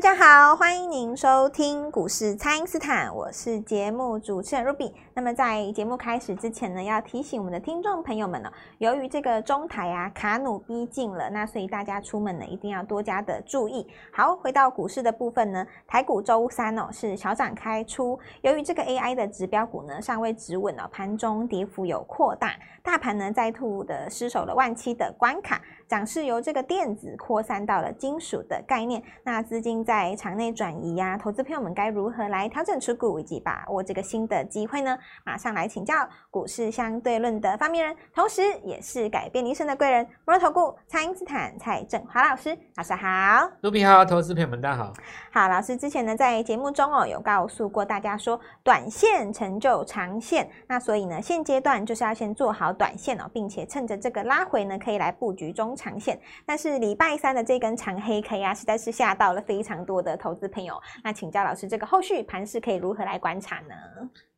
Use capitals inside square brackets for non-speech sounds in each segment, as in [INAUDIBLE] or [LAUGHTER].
大家好，欢迎您收听股市蔡因斯坦，我是节目主持人 Ruby。那么在节目开始之前呢，要提醒我们的听众朋友们呢，由于这个中台啊卡努逼近了，那所以大家出门呢一定要多加的注意。好，回到股市的部分呢，台股周三哦是小涨开出，由于这个 AI 的指标股呢尚未止稳哦，盘中跌幅有扩大，大盘呢再度的失守了万七的关卡，涨势由这个电子扩散到了金属的概念，那资金。在场内转移呀、啊，投资朋友们该如何来调整持股以及把握这个新的机会呢？马上来请教股市相对论的发明人，同时也是改变一生的贵人——摩尔投顾蔡英斯坦蔡振华老师，老师好。卢比好，投资朋友们大家好。好，老师之前呢在节目中哦有告诉过大家说，短线成就长线，那所以呢现阶段就是要先做好短线哦，并且趁着这个拉回呢可以来布局中长线。但是礼拜三的这根长黑 K 啊，实在是吓到了非常。常多的投资朋友，那请教老师，这个后续盘势可以如何来观察呢？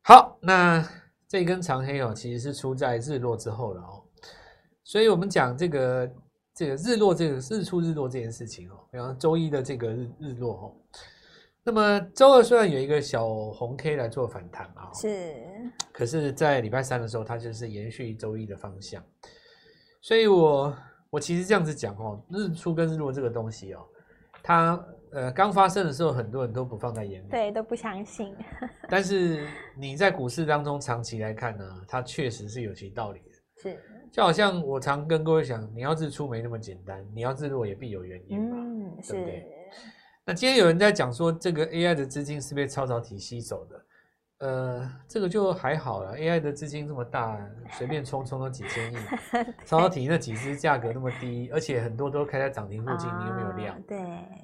好，那这根长黑哦，其实是出在日落之后了哦，所以我们讲这个这个日落这个日出日落这件事情哦，比方周一的这个日日落哦，那么周二虽然有一个小红 K 来做反弹嘛，是，可是，在礼拜三的时候，它就是延续周一的方向，所以我我其实这样子讲哦，日出跟日落这个东西哦，它。呃，刚发生的时候，很多人都不放在眼里，对，都不相信。[LAUGHS] 但是你在股市当中长期来看呢，它确实是有其道理的。是，就好像我常跟各位讲，你要日出没那么简单，你要日落也必有原因嘛，嗯，对不对？那今天有人在讲说，这个 AI 的资金是被超导体吸走的。呃，这个就还好了，AI 的资金这么大，随便冲冲都几千亿。[LAUGHS] 超导体那几只价格那么低，而且很多都开在涨停附近，哦，你有没有量？对，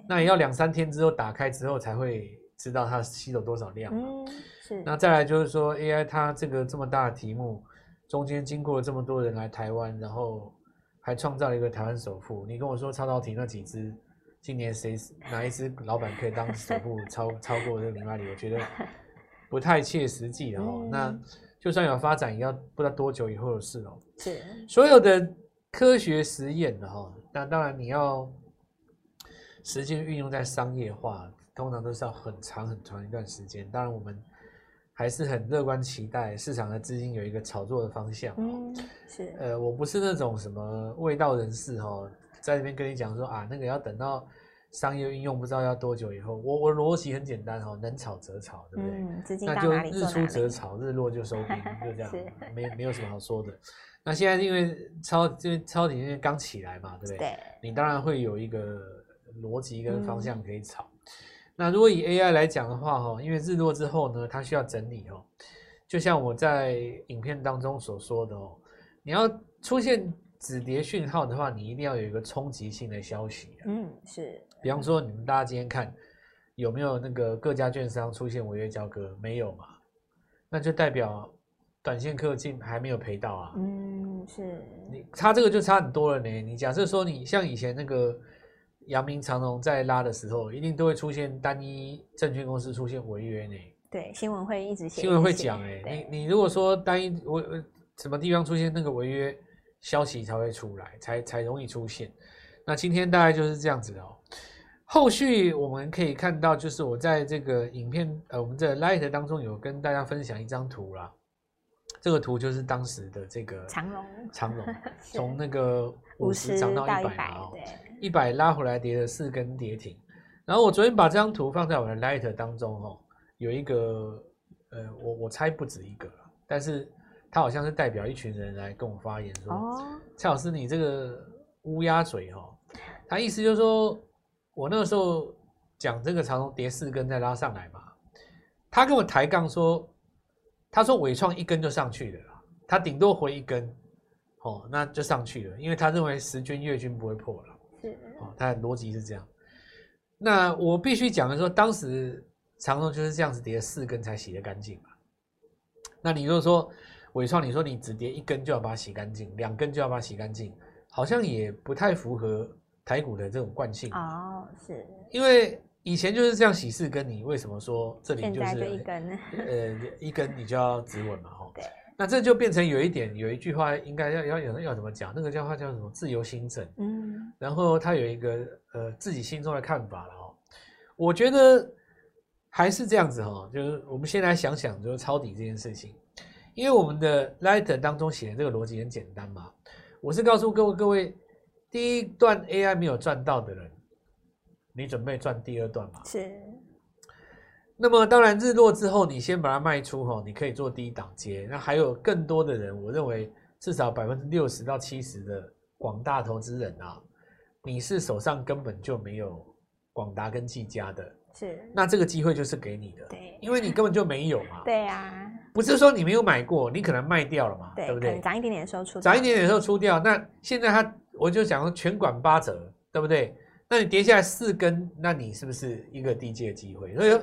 那也要两三天之后打开之后才会知道它吸走多少量。嗯，是。那再来就是说，AI 它这个这么大的题目，中间经过了这么多人来台湾，然后还创造了一个台湾首富。你跟我说超导体那几只，今年谁哪一只老板可以当首富 [LAUGHS] 超超过这个林百里？我觉得。不太切实际的哦，那就算有发展，也要不知道多久以后的事哦。是所有的科学实验的哈，那当然你要实际运用在商业化，通常都是要很长很长一段时间。当然，我们还是很乐观期待市场的资金有一个炒作的方向。嗯，是。呃，我不是那种什么味道人士哈，在这边跟你讲说啊，那个要等到。商业运用不知道要多久以后，我我逻辑很简单哈，能炒则炒，对不对？嗯，那就日出则炒，日落就收兵，[LAUGHS] 就这样，没没有什么好说的。那现在因为超这边超级因为刚起来嘛，对不对？对。你当然会有一个逻辑跟方向可以炒。嗯。那如果以 AI 来讲的话哈，因为日落之后呢，它需要整理哦，就像我在影片当中所说的哦，你要出现止跌讯号的话，你一定要有一个冲击性的消息。嗯，是。比方说，你们大家今天看有没有那个各家券商出现违约交割？没有嘛？那就代表短线客进还没有赔到啊。嗯，是。你差这个就差很多了呢。你假设说你像以前那个阳明长荣在拉的时候，一定都会出现单一证券公司出现违约呢。对，新闻会一直写。新闻会讲哎，你你如果说单一我什么地方出现那个违约消息才会出来，才才容易出现。那今天大概就是这样子的哦。后续我们可以看到，就是我在这个影片，呃，我们在 Light 当中有跟大家分享一张图啦。这个图就是当时的这个长龙，长龙 [LAUGHS] 从那个五十涨到一百嘛，一百拉回来跌了四根跌停。然后我昨天把这张图放在我的 Light 当中，哦，有一个，呃，我我猜不止一个，但是他好像是代表一群人来跟我发言说，哦，蔡老师你这个乌鸦嘴哦，[LAUGHS] 他意思就是说。我那个时候讲这个长荣跌四根再拉上来嘛，他跟我抬杠说，他说伟创一根就上去了，他顶多回一根，哦，那就上去了，因为他认为时均月均不会破了，是，哦，他的逻辑是这样。那我必须讲的说，当时长荣就是这样子跌了四根才洗得干净嘛。那你如果说纬创，你说你只跌一根就要把它洗干净，两根就要把它洗干净，好像也不太符合。台股的这种惯性哦，是因为以前就是这样洗四根，你为什么说这里就是一根？呃，一根你就要止稳嘛，哈。对。那这就变成有一点，有一句话应该要要要要怎么讲？那个叫话叫什么？自由心证。嗯。然后他有一个呃自己心中的看法了哦。我觉得还是这样子哈，就是我们先来想想，就是抄底这件事情，因为我们的 Lighter 当中写的这个逻辑很简单嘛。我是告诉各位各位，第一段 AI 没有赚到的人，你准备赚第二段嘛？是。那么当然日落之后，你先把它卖出哈，你可以做第一档接。那还有更多的人，我认为至少百分之六十到七十的广大投资人啊，你是手上根本就没有广达跟技嘉的，是。那这个机会就是给你的，对，因为你根本就没有嘛。[LAUGHS] 对呀。不是说你没有买过，你可能卖掉了嘛，对，对不对？涨一点点的时候出，涨一点点的时候出掉。那现在它，我就讲说全馆八折，对不对？那你跌下来四根，那你是不是一个低阶的机会？所以说，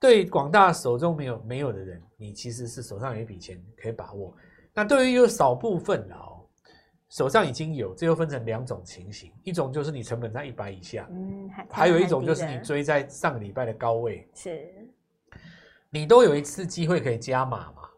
对广大手中没有没有的人，你其实是手上有一笔钱可以把握。那对于有少部分的哦，手上已经有，这又分成两种情形：一种就是你成本在一百以下，嗯，还有一种就是你追在上个礼拜的高位，是。你都有一次机会可以加码嘛？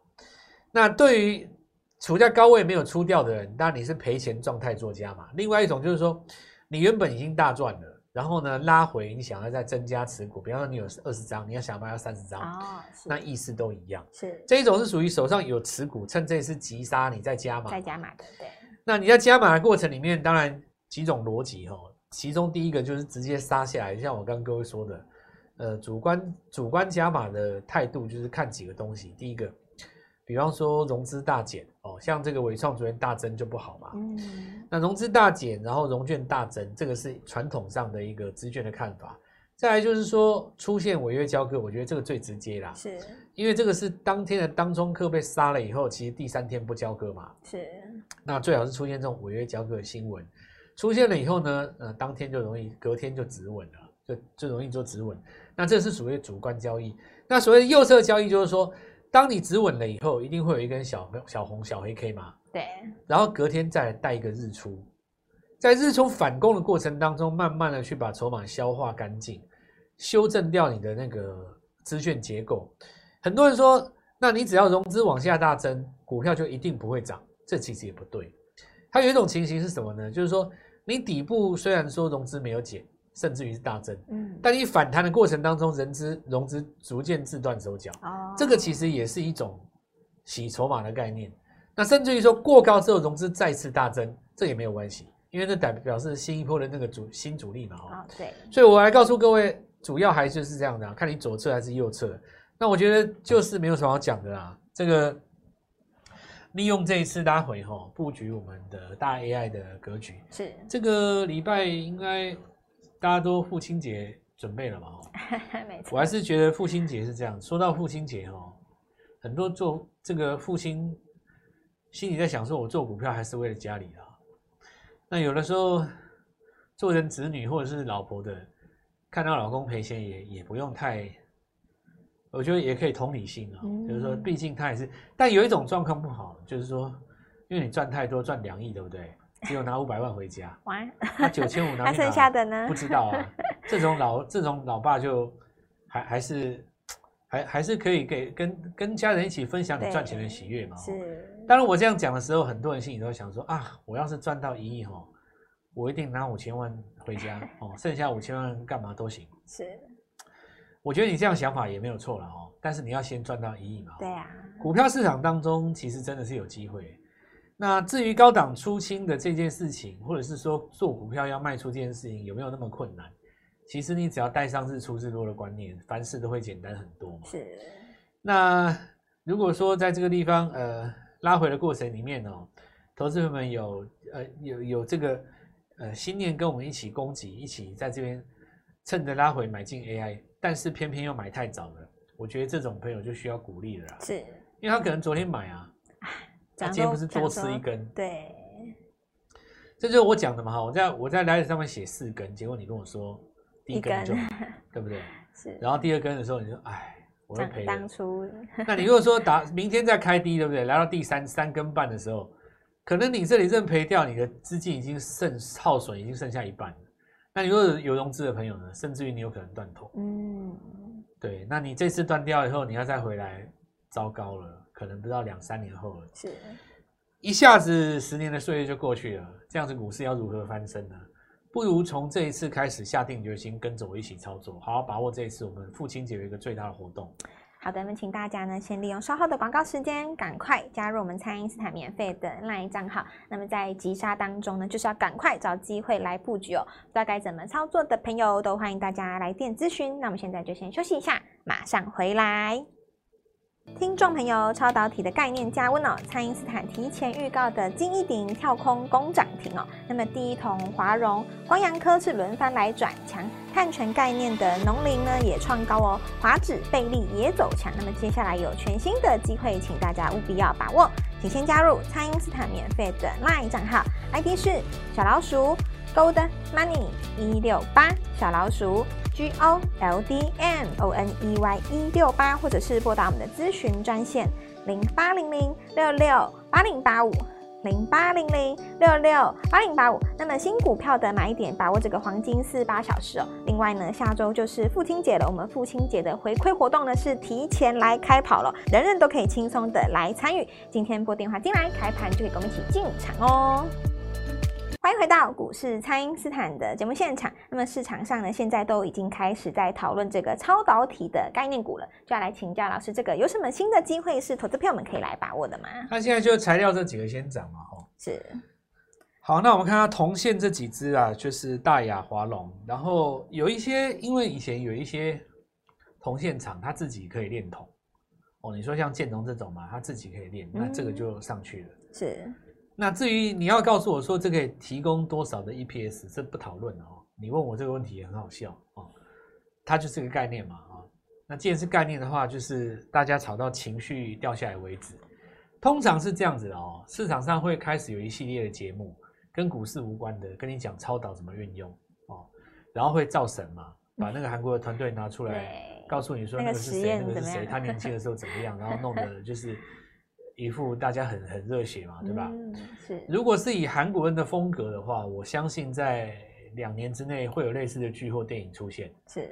那对于处在高位没有出掉的人，当然你是赔钱状态做加码。另外一种就是说，你原本已经大赚了，然后呢拉回，你想要再增加持股，比方说你有二十张，你要想卖要三十张，哦，那意思都一样。是这一种是属于手上有持股，趁这次急杀你再加码，再加码的。对。那你在加码的过程里面，当然几种逻辑哈，其中第一个就是直接杀下来，像我刚刚各位说的。呃，主观主观加码的态度就是看几个东西。第一个，比方说融资大减哦，像这个伟创昨天大增就不好嘛。嗯。那融资大减，然后融券大增，这个是传统上的一个资券的看法。再来就是说出现违约交割，我觉得这个最直接啦。是。因为这个是当天的当中客被杀了以后，其实第三天不交割嘛。是。那最好是出现这种违约交割的新闻，出现了以后呢，呃，当天就容易隔天就止稳了，就就容易做止稳。那这是属于主观交易。那所谓右侧交易，就是说，当你止稳了以后，一定会有一根小小红小黑 K 嘛。对。然后隔天再带一个日出，在日出反攻的过程当中，慢慢的去把筹码消化干净，修正掉你的那个资券结构。很多人说，那你只要融资往下大增，股票就一定不会涨。这其实也不对。它有一种情形是什么呢？就是说，你底部虽然说融资没有减。甚至于是大增，嗯，但你反弹的过程当中，人资融资逐渐自断手脚，哦，这个其实也是一种洗筹码的概念。那甚至于说过高之后融资再次大增，这也没有关系，因为这代表是新一波的那个主新主力嘛，哦，对。所以我来告诉各位，主要还是是这样的，看你左侧还是右侧。那我觉得就是没有什么好讲的啦。这个利用这一次拉回哈，布局我们的大 AI 的格局，是这个礼拜应该。大家都父亲节准备了嘛？哦，[LAUGHS] 没错。我还是觉得父亲节是这样。说到父亲节哦，很多做这个父亲心里在想：说我做股票还是为了家里啊？那有的时候做人子女或者是老婆的，看到老公赔钱也也不用太，我觉得也可以同理心啊。就是说，毕竟他也是。但有一种状况不好，就是说，因为你赚太多，赚两亿，对不对？只有拿五百万回家，[LAUGHS] 哇！那九千五拿，[LAUGHS] 还剩下的呢？不知道啊。[LAUGHS] 这种老这种老爸就还还是还还是可以给跟跟家人一起分享你赚钱的喜悦嘛。是。当然我这样讲的时候，很多人心里都想说啊，我要是赚到一亿哈，我一定拿五千万回家哦，剩下五千万干嘛都行。是。我觉得你这样想法也没有错了哦，但是你要先赚到一亿嘛。对啊。股票市场当中其实真的是有机会。那至于高档出清的这件事情，或者是说做股票要卖出这件事情，有没有那么困难？其实你只要带上日出日落的观念，凡事都会简单很多嘛。是。那如果说在这个地方呃拉回的过程里面哦，投资朋友们有呃有有这个呃心念跟我们一起攻击，一起在这边趁着拉回买进 AI，但是偏偏又买太早了，我觉得这种朋友就需要鼓励了啦。是。因为他可能昨天买啊。他今天不是多吃一根？对，这就是我讲的嘛哈！我在我在来上面写四根，结果你跟我说第一根就买，[LAUGHS] 对不对？是。然后第二根的时候你说，哎，我会赔。当初，那你如果说打明天再开低，对不对？来到第三三根半的时候，可能你这里认赔掉，你的资金已经剩耗损，已经剩下一半了。那你如果有融资的朋友呢？甚至于你有可能断头。嗯，对。那你这次断掉以后，你要再回来，糟糕了。可能不知道两三年后了，是，一下子十年的岁月就过去了，这样子股市要如何翻身呢？不如从这一次开始下定决心跟着我一起操作，好好把握这一次我们父亲节有一个最大的活动。好的，那么请大家呢，先利用稍后的广告时间，赶快加入我们蔡英斯坦免费的 LINE 账号。那么在急杀当中呢，就是要赶快找机会来布局哦。不知道该怎么操作的朋友，都欢迎大家来电咨询。那我们现在就先休息一下，马上回来。听众朋友，超导体的概念加温哦，蔡因斯坦提前预告的金一鼎跳空攻涨停哦。那么第一桶、华融、光阳科是轮番来转强，碳权概念的农林呢也创高哦，华指、贝利也走强。那么接下来有全新的机会，请大家务必要把握，请先加入蔡因斯坦免费的 LINE 账号，ID 是小老鼠 Gold Money 一六八小老鼠。G O L D M O N E Y 一六八，或者是拨打我们的咨询专线零八零零六六八零八五零八零零六六八零八五。那么新股票的买点，把握这个黄金四八小时哦。另外呢，下周就是父亲节了，我们父亲节的回馈活动呢是提前来开跑了，人人都可以轻松的来参与。今天拨电话进来，开盘就可以跟我们一起进场哦。欢迎回到股市，蔡因斯坦的节目现场。那么市场上呢，现在都已经开始在讨论这个超导体的概念股了，就要来请教老师，这个有什么新的机会是投资朋友们可以来把握的吗？那现在就材料这几个先涨嘛，吼。是。好，那我们看它铜线这几只啊，就是大亚、华龙，然后有一些，因为以前有一些铜线厂，它自己可以炼铜。哦，你说像建农这种嘛，它自己可以炼，那这个就上去了。嗯、是。那至于你要告诉我说这个提供多少的 EPS，这不讨论哦。你问我这个问题也很好笑哦，它就是个概念嘛啊。那既然是概念的话，就是大家炒到情绪掉下来为止。通常是这样子的哦，市场上会开始有一系列的节目，跟股市无关的，跟你讲超导怎么运用哦，然后会造神嘛，把那个韩国的团队拿出来，[LAUGHS] 告诉你说那个是谁，那个是谁，他年轻的时候怎么样，然后弄的就是。一副大家很很热血嘛，对吧？嗯，是。如果是以韩国人的风格的话，我相信在两年之内会有类似的剧或电影出现。是。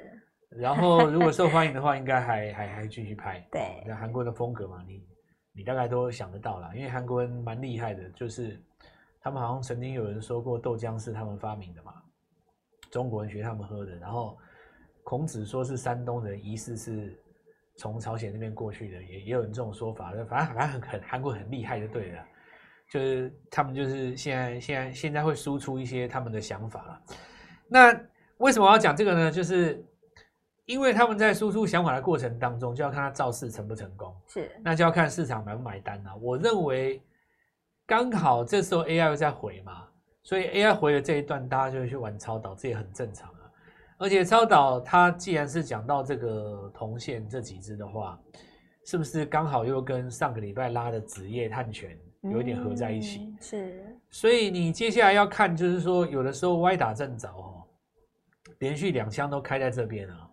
然后如果受欢迎的话，应该还还还继续拍。对。那韩国的风格嘛，你你大概都想得到啦，因为韩国人蛮厉害的，就是他们好像曾经有人说过豆浆是他们发明的嘛，中国人学他们喝的。然后孔子说是山东人，疑似是。从朝鲜那边过去的也也有人这种说法，反正反正很很韩国很厉害就对了，就是他们就是现在现在现在会输出一些他们的想法了。那为什么我要讲这个呢？就是因为他们在输出想法的过程当中，就要看他造势成不成功，是那就要看市场买不买单了。我认为刚好这时候 AI 又在回嘛，所以 AI 回的这一段，大家就会去玩超导，这也很正常。而且超导它既然是讲到这个铜线这几只的话，是不是刚好又跟上个礼拜拉的纸业探权有一点合在一起？嗯、是。所以你接下来要看，就是说有的时候歪打正着哦，连续两枪都开在这边啊，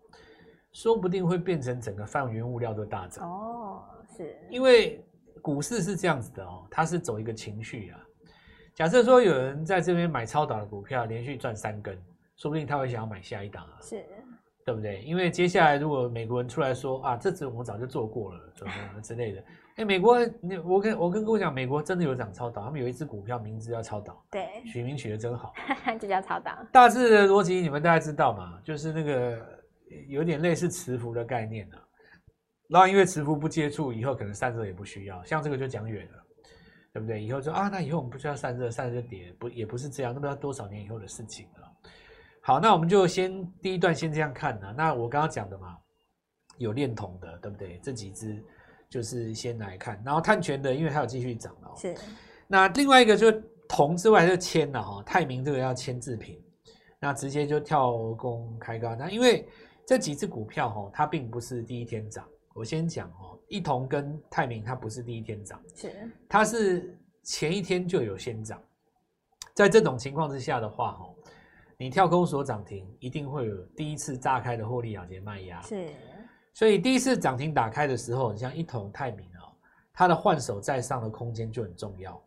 说不定会变成整个泛原物料都大涨哦。是。因为股市是这样子的哦，它是走一个情绪啊。假设说有人在这边买超导的股票，连续赚三根。说不定他会想要买下一档啊，是，对不对？因为接下来如果美国人出来说啊，这次我们早就做过了，什么之类的。哎，美国，你我跟我跟各位讲，美国真的有涨超导，他们有一只股票名字叫超导，对，取名取得真好，[LAUGHS] 就叫超导。大致的逻辑你们大家知道嘛？就是那个有点类似磁浮的概念啊。然后因为磁浮不接触，以后可能散热也不需要，像这个就讲远了，对不对？以后说啊，那以后我们不需要散热，散热就跌，不也不是这样，那不知道多少年以后的事情了。好，那我们就先第一段先这样看呢。那我刚刚讲的嘛，有炼铜的，对不对？这几只就是先来看，然后碳权的，因为它有继续涨哦。是。那另外一个就铜之外就铅了哈，泰明这个要签字品，那直接就跳空开高。那因为这几只股票哈，它并不是第一天涨。我先讲哦，一铜跟泰明它不是第一天涨，是，它是前一天就有先涨。在这种情况之下的话，哈。你跳空所涨停，一定会有第一次炸开的获利了结卖压。是，所以第一次涨停打开的时候，你像一桶泰明啊，它的换手在上的空间就很重要。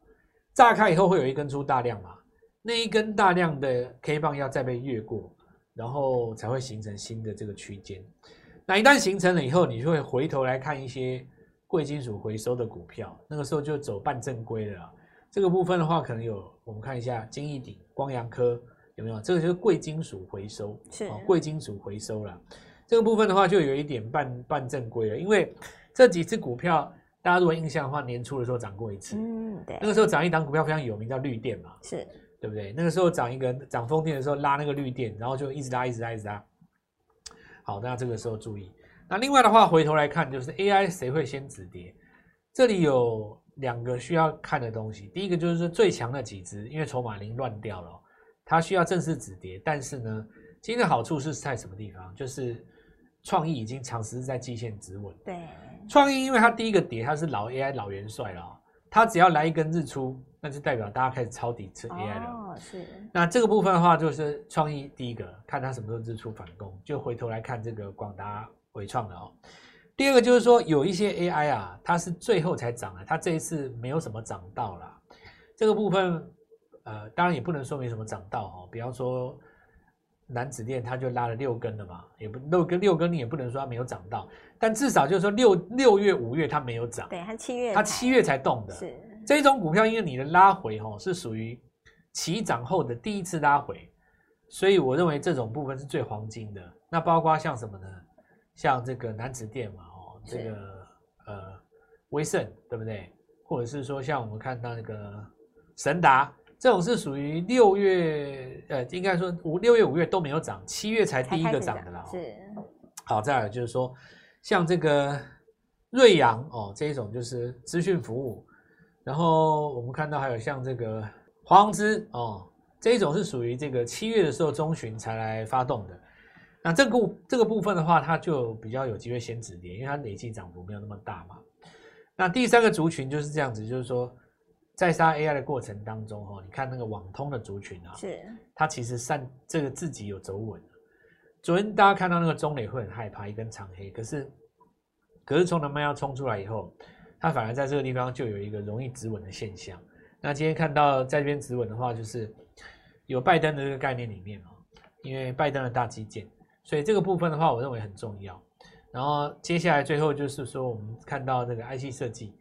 炸开以后会有一根出大量嘛，那一根大量的 K 棒要再被越过，然后才会形成新的这个区间。那一旦形成了以后，你就会回头来看一些贵金属回收的股票，那个时候就走半正规了。这个部分的话，可能有我们看一下金一鼎、光阳科。有没有？这个就是贵金属回收，是哦，贵金属回收了。这个部分的话，就有一点半半正规了，因为这几只股票，大家如果印象的话，年初的时候涨过一次，嗯，对，那个时候涨一档股票非常有名，叫绿电嘛，是，对不对？那个时候涨一个涨风电的时候，拉那个绿电，然后就一直拉，一直拉，一直拉。好，那这个时候注意。那另外的话，回头来看，就是 AI 谁会先止跌？这里有两个需要看的东西。第一个就是说最强的几只，因为筹码已经乱掉了，它需要正式止跌。但是呢，今天的好处是在什么地方？就是。创意已经长时在季线止稳。对，创意因为它第一个跌，它是老 AI 老元帅了，它只要来一根日出，那就代表大家开始抄底吃 AI 了。哦，是。那这个部分的话，就是创意第一个看它什么时候日出反攻，就回头来看这个广达、伟创的哦。第二个就是说，有一些 AI 啊，它是最后才涨的，它这一次没有什么涨到啦。这个部分，呃，当然也不能说没什么涨到哦，比方说。南子电它就拉了六根了嘛，也不六根六根，你也不能说它没有涨到，但至少就是说六六月五月它没有涨，对，它七月它七月才动的，是这种股票，因为你的拉回哦是属于起涨后的第一次拉回，所以我认为这种部分是最黄金的。那包括像什么呢？像这个南子电嘛，哦，这个呃威盛对不对？或者是说像我们看到那个神达。这种是属于六月，呃，应该说五六月、五月都没有涨，七月才第一个涨的啦。是，好，再来就是说，像这个瑞阳哦，这一种就是资讯服务，然后我们看到还有像这个华宏资哦，这一种是属于这个七月的时候中旬才来发动的。那这个这个部分的话，它就比较有机会先止跌，因为它累计涨幅没有那么大嘛。那第三个族群就是这样子，就是说。在杀 AI 的过程当中，哈，你看那个网通的族群啊，是它其实散这个自己有走稳。昨天大家看到那个中磊会很害怕一根长黑，可是可是从他们要冲出来以后，它反而在这个地方就有一个容易止稳的现象。那今天看到在这边止稳的话，就是有拜登的这个概念里面哦，因为拜登的大基建，所以这个部分的话，我认为很重要。然后接下来最后就是说，我们看到这个 IC 设计，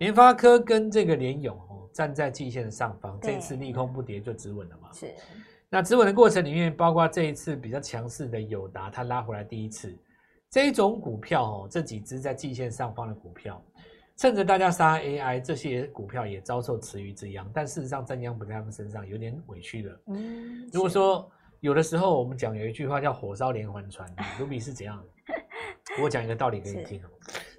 联发科跟这个联咏。站在季线的上方，这一次利空不跌就止稳了嘛？是。那止稳的过程里面，包括这一次比较强势的友达，它拉回来第一次，这一种股票哦，这几只在季线上方的股票，趁着大家杀 AI，这些股票也遭受池鱼之殃。但事实上，真央不在他们身上，有点委屈了。嗯。如果说有的时候我们讲有一句话叫“火烧连环船”，卢比是怎样？[LAUGHS] 我讲一个道理给你听哦。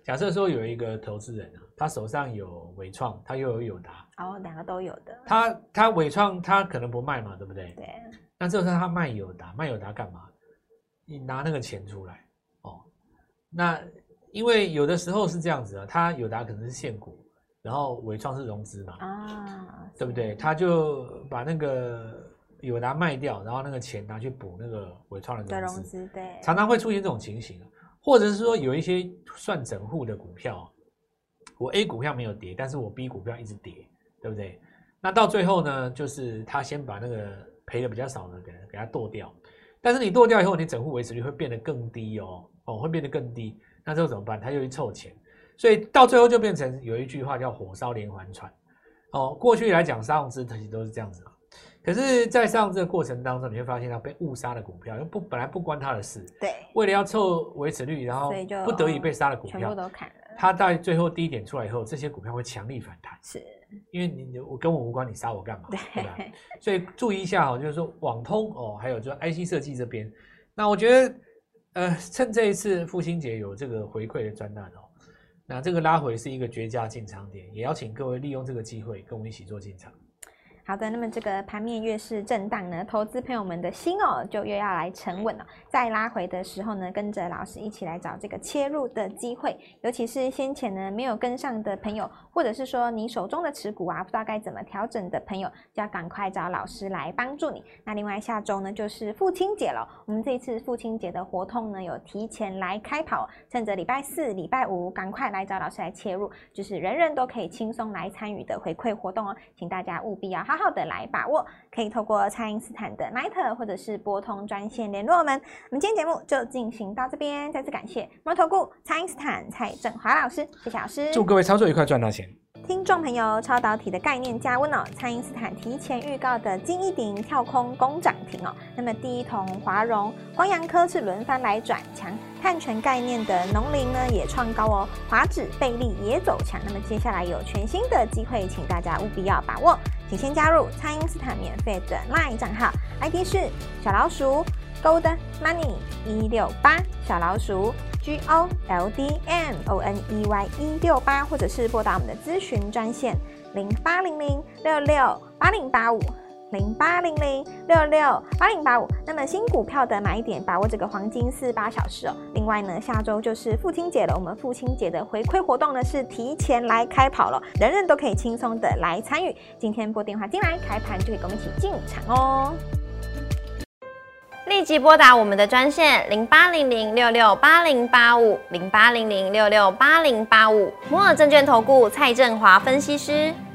假设说有一个投资人啊，他手上有伟创，他又有友达，哦，两个都有的。他他伟创他可能不卖嘛，对不对？对。那这时候他卖友达，卖友达干嘛？你拿那个钱出来哦。那因为有的时候是这样子啊，他友达可能是现股，然后伟创是融资嘛，啊，对不对？他就把那个友达卖掉，然后那个钱拿去补那个伟创的融资，融资，对。常常会出现这种情形。或者是说有一些算整户的股票，我 A 股票没有跌，但是我 B 股票一直跌，对不对？那到最后呢，就是他先把那个赔的比较少的给给他剁掉，但是你剁掉以后，你整户维持率会变得更低哦，哦，会变得更低。那之后怎么办？他又去凑钱，所以到最后就变成有一句话叫“火烧连环船”。哦，过去来讲，杀融资其实都是这样子。可是，在上这个过程当中，你会发现他被误杀的股票，又不本来不关他的事，对，为了要凑维持率，然后不得已被杀的股票，全部都砍了。它在最后低点出来以后，这些股票会强力反弹，是，因为你我跟我无关，你杀我干嘛？对，对吧？所以注意一下哈，就是说网通哦，还有就是 IC 设计这边，那我觉得呃，趁这一次父亲节有这个回馈的专栏哦，那这个拉回是一个绝佳进场点，也邀请各位利用这个机会跟我们一起做进场。好的，那么这个盘面越是震荡呢，投资朋友们的心哦，就越要来沉稳了。在拉回的时候呢，跟着老师一起来找这个切入的机会。尤其是先前呢没有跟上的朋友，或者是说你手中的持股啊，不知道该怎么调整的朋友，就要赶快找老师来帮助你。那另外下周呢就是父亲节了，我们这一次父亲节的活动呢有提前来开跑，趁着礼拜四、礼拜五赶快来找老师来切入，就是人人都可以轻松来参与的回馈活动哦，请大家务必要好好好的来把握，可以透过蔡因斯坦的 Line 或者是拨通专线联络我们。我们今天节目就进行到这边，再次感谢摩投顾蔡因斯坦蔡振华老师，谢谢老师，祝各位操作愉快，赚到钱。听众朋友，超导体的概念加温哦，蔡因斯坦提前预告的金一鼎跳空攻涨停哦。那么第一铜、华融、光阳科是轮番来转强，碳权概念的农林呢也创高哦，华指、贝利也走强。那么接下来有全新的机会，请大家务必要把握，请先加入蔡因斯坦免费的 LINE 账号，ID 是小老鼠 Gold Money 一六八小老鼠。G O L D M O N E Y 一六八，或者是拨打我们的咨询专线零八零零六六八零八五零八零零六六八零八五。那么新股票的买点，把握这个黄金四八小时哦。另外呢，下周就是父亲节了，我们父亲节的回馈活动呢是提前来开跑了，人人都可以轻松的来参与。今天拨电话进来，开盘就可以跟我们一起进场哦。立即拨打我们的专线零八零零六六八零八五零八零零六六八零八五摩尔证券投顾蔡振华分析师。